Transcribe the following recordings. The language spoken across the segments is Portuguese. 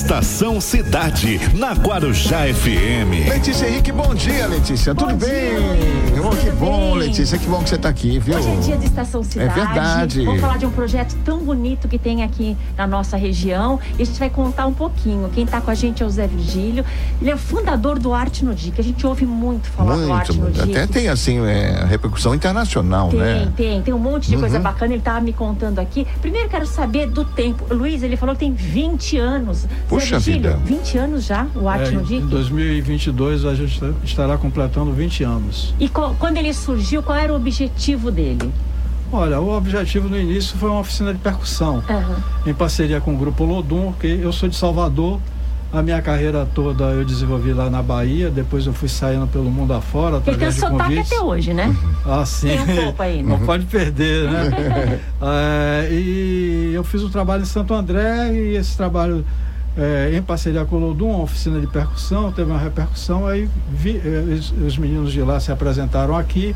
Estação Cidade, na Guarujá FM. Letícia Henrique, bom dia, Letícia. Bom Tudo dia, bem? Oh, que Tudo bom, bem? Letícia. Que bom que você está aqui, viu? Hoje é dia de Estação Cidade. verdade. Vamos falar de um projeto tão bonito que tem aqui na nossa região. E a gente vai contar um pouquinho. Quem está com a gente é o Zé Virgílio. Ele é o fundador do Arte no DIC. A gente ouve muito falar do Arte Muito, no muito. DIC. Até tem, assim, é, repercussão internacional, Tem, né? tem, tem um monte de coisa Uhum. bacana. Ele estava me contando aqui. Primeiro quero saber do tempo. Luiz, ele falou que tem 20 anos. Puxa Virgílio, vida. 20 anos já, o Arte É, em DIC? 2022 a gente estará completando 20 anos. E co- quando ele surgiu, qual era o objetivo dele? Olha, o objetivo no início foi uma oficina de percussão, Aham. em parceria com o Grupo Lodum, que eu sou de Salvador. A minha carreira toda eu desenvolvi lá na Bahia, depois eu fui saindo pelo mundo afora Ele tem de sotaque até hoje, né? Ah, sim. Tem um pouco aí, né? Não pode perder, né? É, e eu fiz um trabalho em Santo André e esse trabalho é, em parceria com o Lodum, uma oficina de percussão, teve uma repercussão, aí vi- os, os meninos de lá se apresentaram aqui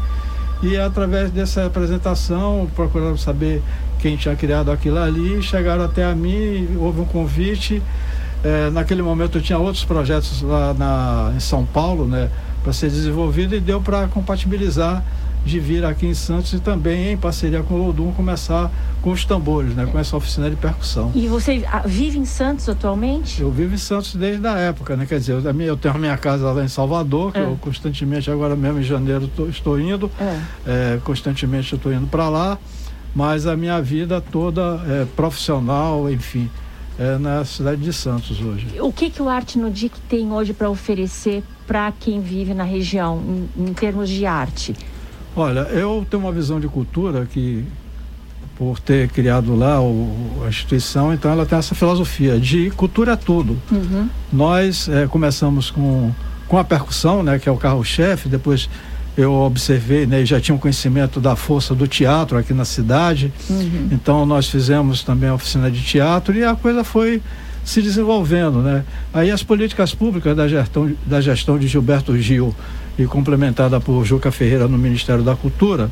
e através dessa apresentação procuraram saber quem tinha criado aquilo ali, chegaram até a mim, houve um convite. É, naquele momento eu tinha outros projetos lá na, em São Paulo, né, para ser desenvolvido e deu para compatibilizar de vir aqui em Santos e também em parceria com o Lodum começar com os tambores, né, com essa oficina de percussão. E você ah, vive em Santos atualmente? Eu vivo em Santos desde a época, né? Quer dizer, eu, tenho a minha casa lá em Salvador, que É. eu constantemente, agora mesmo em janeiro, tô- estou indo, É. é, constantemente estou indo para lá, mas a minha vida toda é profissional, enfim, é na cidade de Santos hoje. O que, que o Arte no DIC tem hoje para oferecer para quem vive na região, em, em termos de arte? Olha, eu tenho uma visão de cultura que, por ter criado lá o- a instituição, então ela tem essa filosofia de cultura é tudo. Uhum. Nós eh, começamos com, com a percussão, né, que é o carro-chefe, depois eu observei, né, já tinha um conhecimento da força do teatro aqui na cidade, Uhum. então nós fizemos também a oficina de teatro e a coisa foi se desenvolvendo, né? Aí as políticas públicas da gestão, da gestão de Gilberto Gil e complementada por Juca Ferreira no Ministério da Cultura,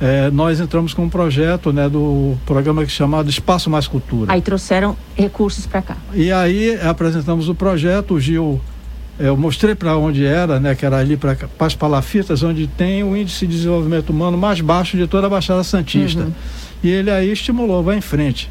eh, nós entramos com um projeto, né, do programa que é chamado Espaço Mais Cultura. Aí trouxeram recursos para cá. E aí apresentamos o projeto, o Gil, eh, eu mostrei para onde era, né, que era ali para as Palafitas, onde tem o índice de desenvolvimento humano mais baixo de toda a Baixada Santista. Uhum. E ele aí estimulou, vai em frente.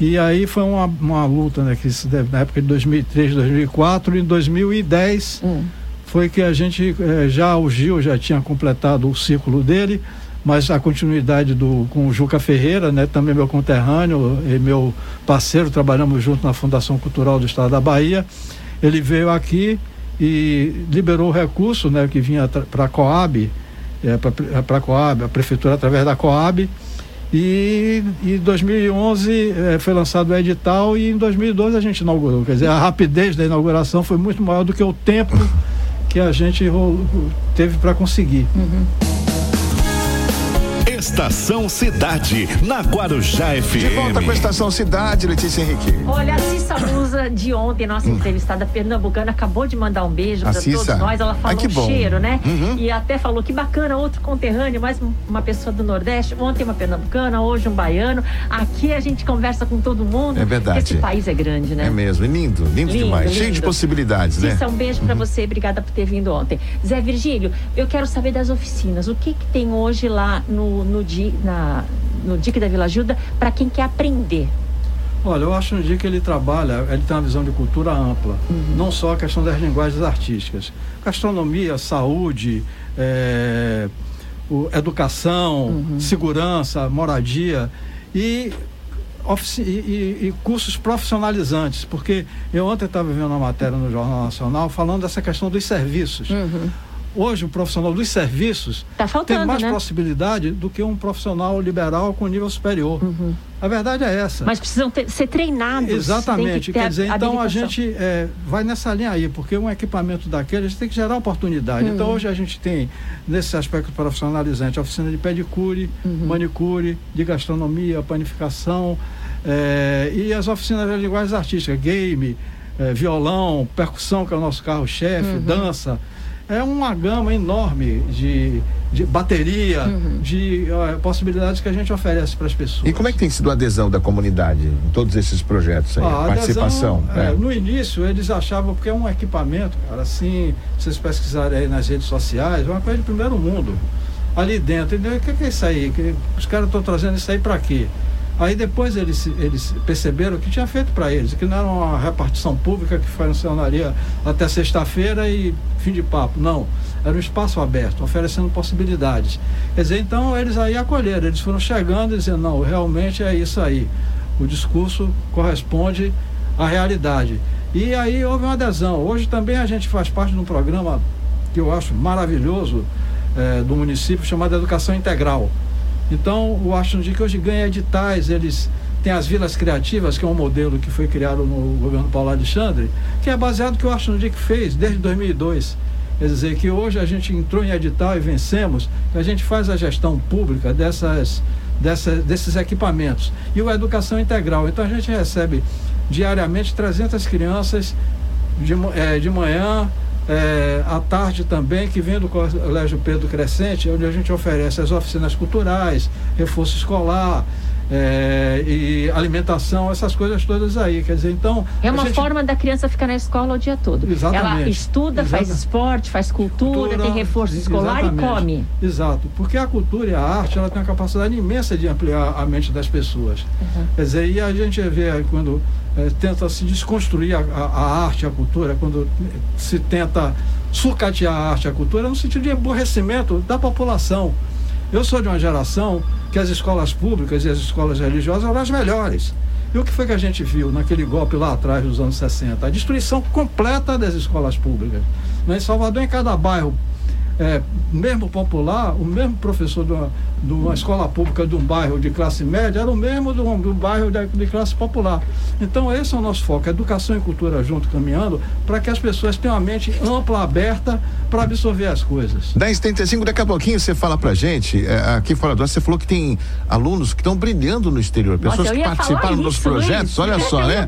E aí foi uma, uma luta, né, que se deve na época de 2003, 2004, e em 2010 Hum. foi que a gente, eh, já o Gil já tinha completado o ciclo dele, mas a continuidade do, com o Juca Ferreira, né, também meu conterrâneo e meu parceiro, trabalhamos junto na Fundação Cultural do Estado da Bahia. Ele veio aqui e liberou o recurso né, que vinha para a Coab, é, para a Coab, a prefeitura através da Coab. E em 2011 eh, foi lançado o edital e em 2012 a gente inaugurou. Quer dizer, a rapidez da inauguração foi muito maior do que o tempo que a gente teve para conseguir. Estação Cidade, na Guarujá FM. De volta com a Estação Cidade, Letícia Henrique. Olha, a Cissa Musa de ontem, nossa entrevistada pernambucana, acabou de mandar um beijo para todos Cissa? nós. Ela falou Ai, que um bom. cheiro, né? Uhum. E até falou que bacana, outro conterrâneo, mais um- uma pessoa do Nordeste. Ontem uma pernambucana, hoje um baiano. Aqui a gente conversa com todo mundo. É verdade. Esse país é grande, né? É mesmo, e lindo, lindo, Lindo, demais. Cheio de lindo. possibilidades, né? Cissa, um beijo para você, obrigada por ter vindo ontem. Zé Virgílio, eu quero saber das oficinas. O que, que tem hoje lá no, no, Di- na, no DIC da Vila Gilda para quem quer aprender? Olha, eu acho um dia que ele trabalha, ele tem uma visão de cultura ampla, não só a questão das linguagens artísticas. Gastronomia, saúde, eh, o- educação, segurança, moradia e, e- e- e cursos profissionalizantes, porque eu ontem estava vendo uma matéria no Jornal Nacional falando dessa questão dos serviços. Hoje, o profissional dos serviços Tá faltando, tem mais né? possibilidade do que um profissional liberal com nível superior. A verdade é essa. Mas precisam ter- ser treinados. Exatamente. que Quer dizer, então a gente é, vai nessa linha aí, porque um equipamento daquele a gente tem que gerar oportunidade. Hum. Então hoje a gente tem, nesse aspecto profissionalizante, a oficina de pedicure, Uhum. manicure, de gastronomia, panificação, é, e as oficinas de linguagens artísticas, game, é, violão, percussão, que é o nosso carro-chefe, Uhum. dança. É uma gama enorme de, de bateria, uhum. de uh, possibilidades que a gente oferece para as pessoas. E como é que tem sido a adesão da comunidade em todos esses projetos aí? Ah, a participação? Adesão, é, é. No início eles achavam, porque é um equipamento, cara, assim, vocês pesquisarem aí nas redes sociais, é uma coisa de primeiro mundo. Ali dentro, entendeu? o que é isso aí? Que os caras estão trazendo isso aí para quê? Aí depois eles, eles perceberam que tinha feito para eles, que não era uma repartição pública que funcionaria até sexta-feira e fim de papo. Não. Era um espaço aberto, oferecendo possibilidades. Quer dizer, então eles aí acolheram, eles foram chegando e dizendo, não, realmente é isso aí. O discurso corresponde à realidade. E aí houve uma adesão. Hoje também a gente faz parte de um programa que eu acho maravilhoso é, do município chamado Educação Integral então, o Washington que hoje ganha editais, eles têm as vilas criativas, que é um modelo que foi criado no governo Paulo Alexandre, que é baseado no que o Washington Dick fez desde 2002. Quer dizer, que hoje a gente entrou em edital e vencemos, a gente faz a gestão pública dessas, dessas, desses equipamentos. E o Educação Integral. Então, a gente recebe diariamente 300 crianças de, é, de manhã, é, à tarde também, que vem do Colégio Pedro Crescente, onde a gente oferece as oficinas culturais, reforço escolar, é, e alimentação, essas coisas todas aí. Quer dizer, então. É uma gente... forma da criança ficar na escola o dia todo. Exatamente. Ela estuda, Exatamente. faz esporte, faz cultura, cultura tem reforço escolar exatamente. e come. Exato. Porque a cultura e a arte ela tem uma capacidade imensa de ampliar a mente das pessoas. Uhum. Quer dizer, e a gente vê quando é, tenta se desconstruir a, a, a, arte, a cultura, quando se tenta sucatear a arte, a cultura, no sentido de aborrecimento da população. Eu sou de uma geração que as escolas públicas e as escolas religiosas eram as melhores. E o que foi que a gente viu naquele golpe lá atrás dos anos 60? A destruição completa das escolas públicas. Em Salvador, em cada bairro é, mesmo popular, o mesmo professor de uma, de uma, escola pública de um bairro de classe média era o mesmo de um bairro de, de, classe popular. Então esse é o nosso foco, educação e cultura junto, caminhando, para que as pessoas tenham a mente ampla, aberta, para absorver as coisas. 1035, daqui a pouquinho você fala pra gente, é, aqui fora do você falou que tem alunos que estão brilhando no exterior, pessoas Nossa, que participaram isso, dos projetos, Luiz. olha só, né?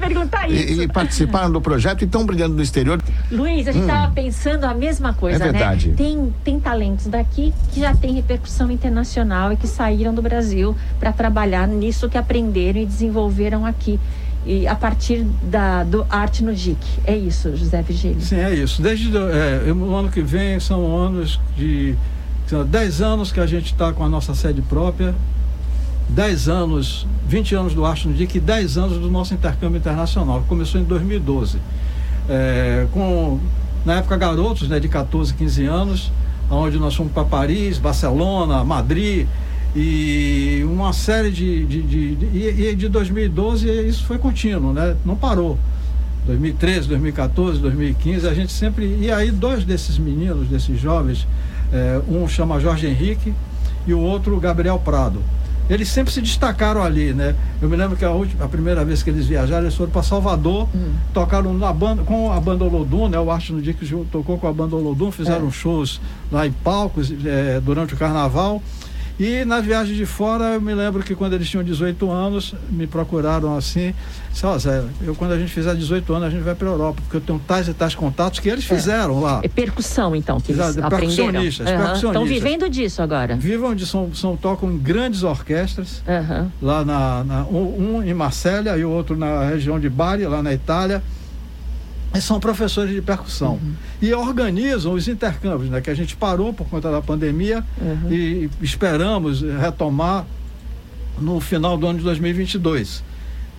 E, e, participaram do projeto e estão brilhando no exterior. Luiz, a gente estava hum. pensando a mesma coisa, é verdade. né? Tem tem talentos daqui que já têm repercussão internacional e que saíram do Brasil para trabalhar nisso que aprenderam e desenvolveram aqui. E a partir da, do Arte no DIC. É isso, José Vigílio? Sim, é isso. Desde é, o ano que vem são anos de. São 10 anos que a gente está com a nossa sede própria, 10 anos, 20 anos do Arte no DIC e 10 anos do nosso intercâmbio internacional. Começou em 2012. É, com, na época, garotos né, de 14, 15 anos onde nós fomos para Paris, Barcelona, Madrid e uma série de. de, de, de e, e de 2012 isso foi contínuo, né? Não parou. 2013, 2014, 2015, a gente sempre. E aí, dois desses meninos, desses jovens, é, um chama Jorge Henrique e o outro Gabriel Prado eles sempre se destacaram ali, né? Eu me lembro que a, última, a primeira vez que eles viajaram, eles foram para Salvador, hum. tocaram na banda, com a banda Olodum, né? O Arte no dia que tocou com a banda Olodum, fizeram é. shows lá em palcos é, durante o carnaval. E na viagem de fora, eu me lembro que quando eles tinham 18 anos, me procuraram assim, disse, ó, Zé, eu quando a gente fizer 18 anos, a gente vai para a Europa, porque eu tenho tais e tais contatos que eles é. fizeram é. lá. É percussão, então, que eles Exato, aprenderam. Percussionistas, uhum. percussionistas. Estão vivendo disso agora. Vivam de são, são tocam em grandes orquestras, uhum. lá na, na um, um, em Marselha e o outro na região de Bari, lá na Itália são professores de percussão. Uhum. E organizam os intercâmbios, né, que a gente parou por conta da pandemia uhum. e esperamos retomar no final do ano de 2022.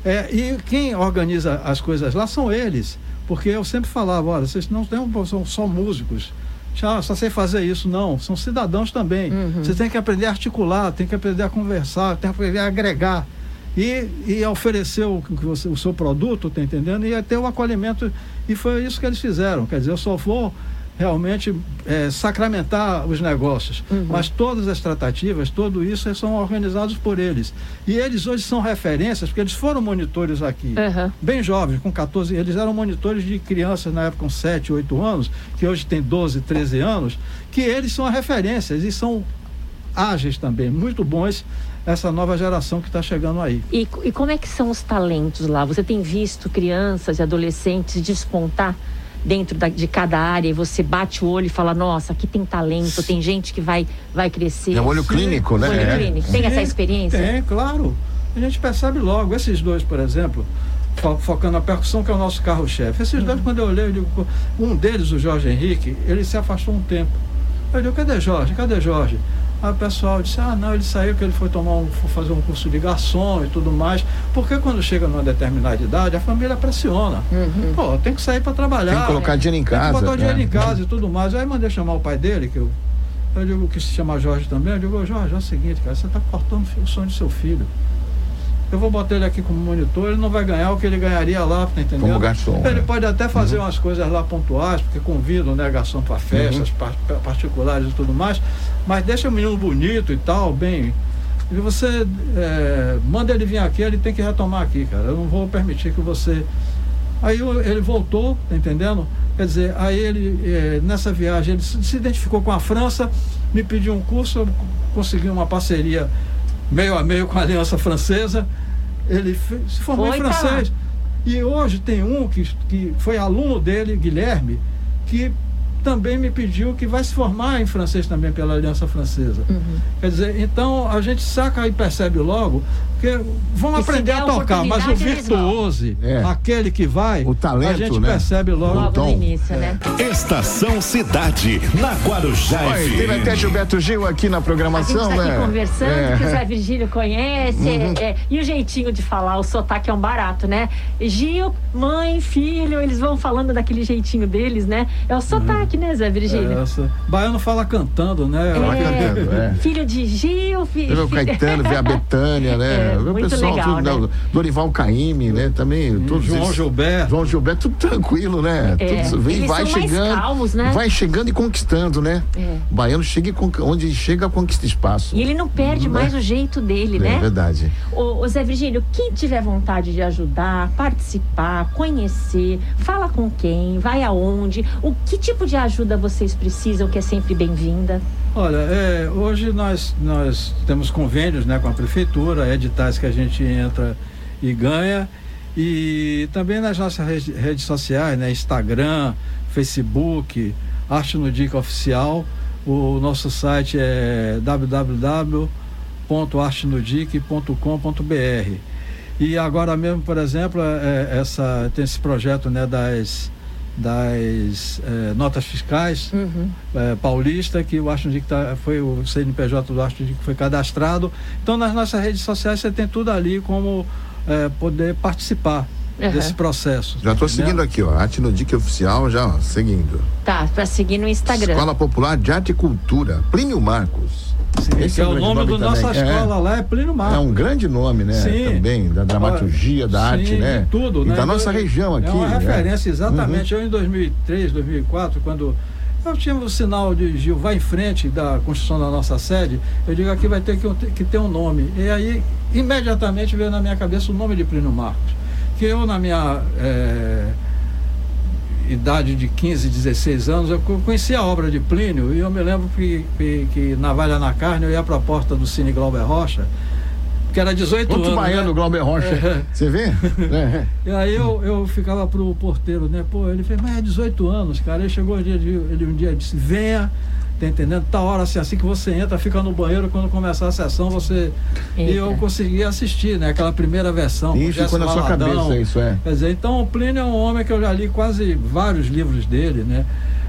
É, e quem organiza as coisas lá são eles, porque eu sempre falava, olha, vocês não são só músicos, já só sei fazer isso, não, são cidadãos também. Uhum. Você tem que aprender a articular, tem que aprender a conversar, tem que aprender a agregar e, e oferecer o, o seu produto, tá entendendo? E ter o acolhimento. E foi isso que eles fizeram. Quer dizer, eu só vou realmente é, sacramentar os negócios. Uhum. Mas todas as tratativas, tudo isso são organizados por eles. E eles hoje são referências, porque eles foram monitores aqui, uhum. bem jovens, com 14, eles eram monitores de crianças na época com 7, 8 anos, que hoje tem 12, 13 anos, que eles são referências e são ágeis também, muito bons essa nova geração que está chegando aí. E, e como é que são os talentos lá? Você tem visto crianças e adolescentes despontar dentro da, de cada área e você bate o olho e fala, nossa, aqui tem talento, tem gente que vai, vai crescer. É um olho clínico, né? Olho é. clínico. Tem essa experiência? Tem, claro. A gente percebe logo. Esses dois, por exemplo, fo focando na percussão, que é o nosso carro-chefe. Esses uhum. dois, quando eu olhei, eu digo, um deles, o Jorge Henrique, ele se afastou um tempo. Eu digo, cadê Jorge? Cadê Jorge? Aí o pessoal disse, ah não, ele saiu que ele foi tomar um, foi fazer um curso de garçom e tudo mais. Porque quando chega numa determinada idade, a família pressiona. Uhum. Pô, tem que sair para trabalhar. Tem que colocar dinheiro em casa. Tem que botar o dinheiro né? em casa e tudo mais. Aí mandei chamar o pai dele, que eu, eu digo que se chama Jorge também, eu digo, Jorge, é o seguinte, cara, você está cortando o sonho do seu filho eu vou botar ele aqui como monitor, ele não vai ganhar o que ele ganharia lá, tá entendendo? Como garçom. Ele né? pode até fazer uhum. umas coisas lá pontuais, porque convidam né, garçom para festas uhum. particulares e tudo mais, mas deixa o menino bonito e tal, bem. E você é, manda ele vir aqui, ele tem que retomar aqui, cara. Eu não vou permitir que você. Aí ele voltou, tá entendendo? Quer dizer, aí ele, é, nessa viagem, ele se identificou com a França, me pediu um curso, eu consegui uma parceria meio a meio com a Aliança Francesa. Ele se formou foi em francês. E hoje tem um que, que foi aluno dele, Guilherme, que também me pediu que vai se formar em francês também pela Aliança Francesa. Uhum. Quer dizer, então a gente saca e percebe logo porque vão e aprender a tocar, mas o virtuose, é. aquele que vai, o talento, a gente né? percebe logo. Logo no início, né? Estação Cidade, na Guarujá Oi, Teve até Gilberto Gil aqui na programação, a gente tá né? aqui conversando, é. que o Zé Virgílio conhece, uhum. é, e o jeitinho de falar, o sotaque é um barato, né? Gil, mãe, filho, eles vão falando daquele jeitinho deles, né? É o sotaque, uhum. né, Zé Virgílio? É essa. Baiano fala cantando, né? É, cantando, é. Filho de Gil, filho... Caetano, vê a Betânia, né? É, o pessoal, legal, tudo, né? Dorival Caymmi, né? Também, hum, todos João esses, Gilberto. João Gilberto, tudo tranquilo, né? É, tudo, vem, vai chegando, calmos, né? vai chegando e conquistando, né? É. O baiano chega onde chega conquista espaço. E ele não perde hum, mais o jeito dele, é, né? É verdade. O, o Zé Virgílio, quem tiver vontade de ajudar, participar, conhecer, fala com quem, vai aonde, o que tipo de ajuda vocês precisam que é sempre bem-vinda? Olha, é, hoje nós, nós temos convênios né, com a prefeitura, editais que a gente entra e ganha. E também nas nossas redes, sociais, né, Instagram, Facebook, Arte no Dica Oficial. O nosso site é www.artenodic.com.br. E agora mesmo, por exemplo, é, essa, tem esse projeto né, das das eh, notas fiscais uhum. eh, paulista, que o Astro tá, foi o CNPJ do Astro que foi cadastrado. Então, nas nossas redes sociais, você tem tudo ali como eh, poder participar. Uhum. desse processo. Já estou seguindo aqui, ó. Arte no Oficial, já ó, seguindo. Tá, para seguir no Instagram. Escola Popular de Arte e Cultura, Plínio Marcos. Esse é, é o nome, nome da nossa escola é, lá, é Plínio Marcos. É um grande nome, né? Sim. Também, da dramaturgia, da sim, arte, né? tudo, e né? da nossa região aqui. É uma referência, é. exatamente. Uhum. Eu, em 2003, 2004, quando eu tinha o sinal de Gil, vai em frente da construção da nossa sede, eu digo aqui vai ter que, que ter um nome. E aí, imediatamente veio na minha cabeça o nome de Plínio Marcos. Que eu, na minha... É, idade de 15, 16 anos, eu conheci a obra de Plínio e eu me lembro que, que, que na Valha na Carne eu ia para a porta do Cine Glauber Rocha, que era 18 Outro anos. baiano, né? Glauber Rocha. É. Você vê? É. E aí eu, eu ficava pro porteiro, né? Pô, ele fez, mas é 18 anos, cara. Ele chegou um dia, ele um dia disse, venha Tá entendendo? Tá hora assim, assim que você entra, fica no banheiro, quando começar a sessão, você. Eita. E eu consegui assistir, né? Aquela primeira versão. Isso ficou na sua cabeça, isso é. Quer dizer, então o Plínio é um homem que eu já li quase vários livros dele, né?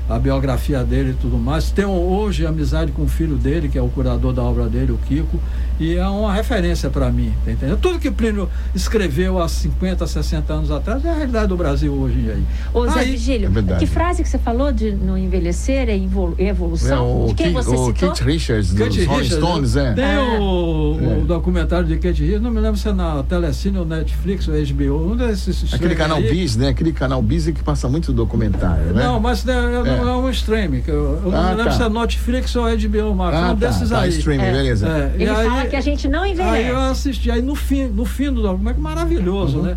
A biografia dele e tudo mais. Tenho hoje amizade com o filho dele, que é o curador da obra dele, o Kiko, e é uma referência para mim, tá entendendo? Tudo que Plínio escreveu há 50, 60 anos atrás é a realidade do Brasil hoje aí. Ô Zé Vigílio, é que frase que você falou de não envelhecer é, é evolução? É, de quem você o citou? Kate Richards, dos Rolling Stones, é. Tem é. O, o, documentário de Kate Richards, não me lembro se é na Telecine ou Netflix ou HBO, um desses... Aquele canal aí. Bis, né? Aquele canal Bis que passa muito documentário, né? Não, mas né, é. é um streaming. Eu, eu ah, não lembro tá. se é Netflix ou HBO Max. Ah, um tá, desses tá, aí. streaming, é. beleza. É. Ele e fala aí, que a gente não envelhece. Aí eu assisti. Aí no fim, no fim do documento, maravilhoso, uhum. né?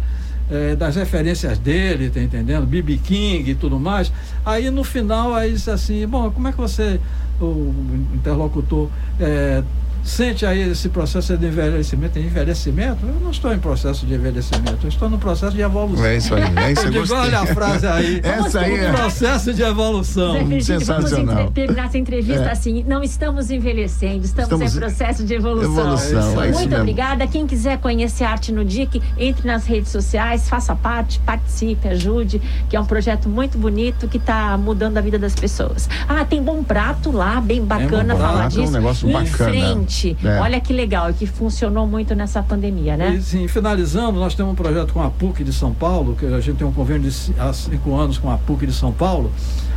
É, das referências dele, tá entendendo? B.B. King e tudo mais. Aí no final, aí disse assim, bom, como é que você, o interlocutor, é, sente aí esse processo de envelhecimento, envelhecimento, eu não estou em processo de envelhecimento, eu estou no processo de evolução. É isso aí, é isso eu digo, olha a frase aí. Essa aí é. processo de evolução. Sensacional. Vamos terminar essa entrevista é. assim, não estamos envelhecendo, estamos, estamos em processo de evolução. evolução é Muito obrigada. Quem quiser conhecer Arte no DIC, entre nas redes sociais, faça parte, participe, ajude, que é um projeto muito bonito que está mudando a vida das pessoas. Ah, tem bom prato lá, bem bacana é falar disso. É um negócio bacana. Em frente é. Olha que legal, que funcionou muito nessa pandemia, né? E, sim, finalizando, nós temos um projeto com a PUC de São Paulo, que a gente tem um convênio de, há cinco anos com a PUC de São Paulo,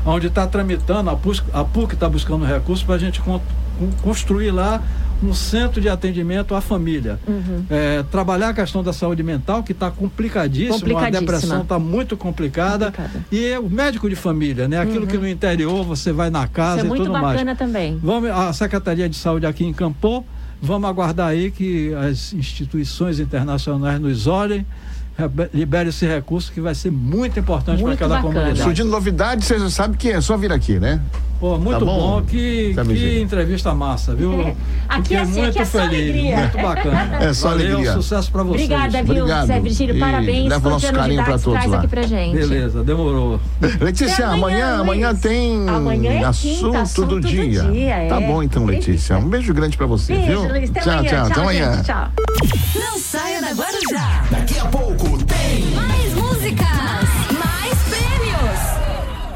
onde está tramitando, a PUC está buscando recursos para a gente con, construir lá um centro de atendimento à família. Uhum. É, trabalhar a questão da saúde mental, que está complicadíssima, a depressão está muito complicada. complicada. E o médico de família, né? Aquilo uhum. que no interior você vai na casa Isso é e tudo mais. muito bacana também. Vamos, a Secretaria de Saúde aqui em Campo, vamos aguardar aí que as instituições internacionais nos olhem libere esse recurso que vai ser muito importante para aquela bacana. comunidade. Surgindo novidade, você já sabe que é só vir aqui, né? Pô, muito tá bom. bom. Que, que entrevista massa, viu? É. Aqui é assim, muito aqui é feliz, alegria. muito bacana. É só Valeu, alegria. sucesso para vocês. Obrigada, viu, Obrigado. Zé Virgílio, parabéns. Leva o nosso carinho para todos lá. aqui pra gente. Beleza, demorou. Letícia, amanhã, amanhã, tem amanhã é assunto, quinta, assunto do, do dia. dia é. Tá bom então, Letícia. Um beijo grande para você, beijo, viu? Luiz, tchau, amanhã. tchau, tchau, até amanhã. Tchau. Não saia da Guarujá. Daqui a pouco tem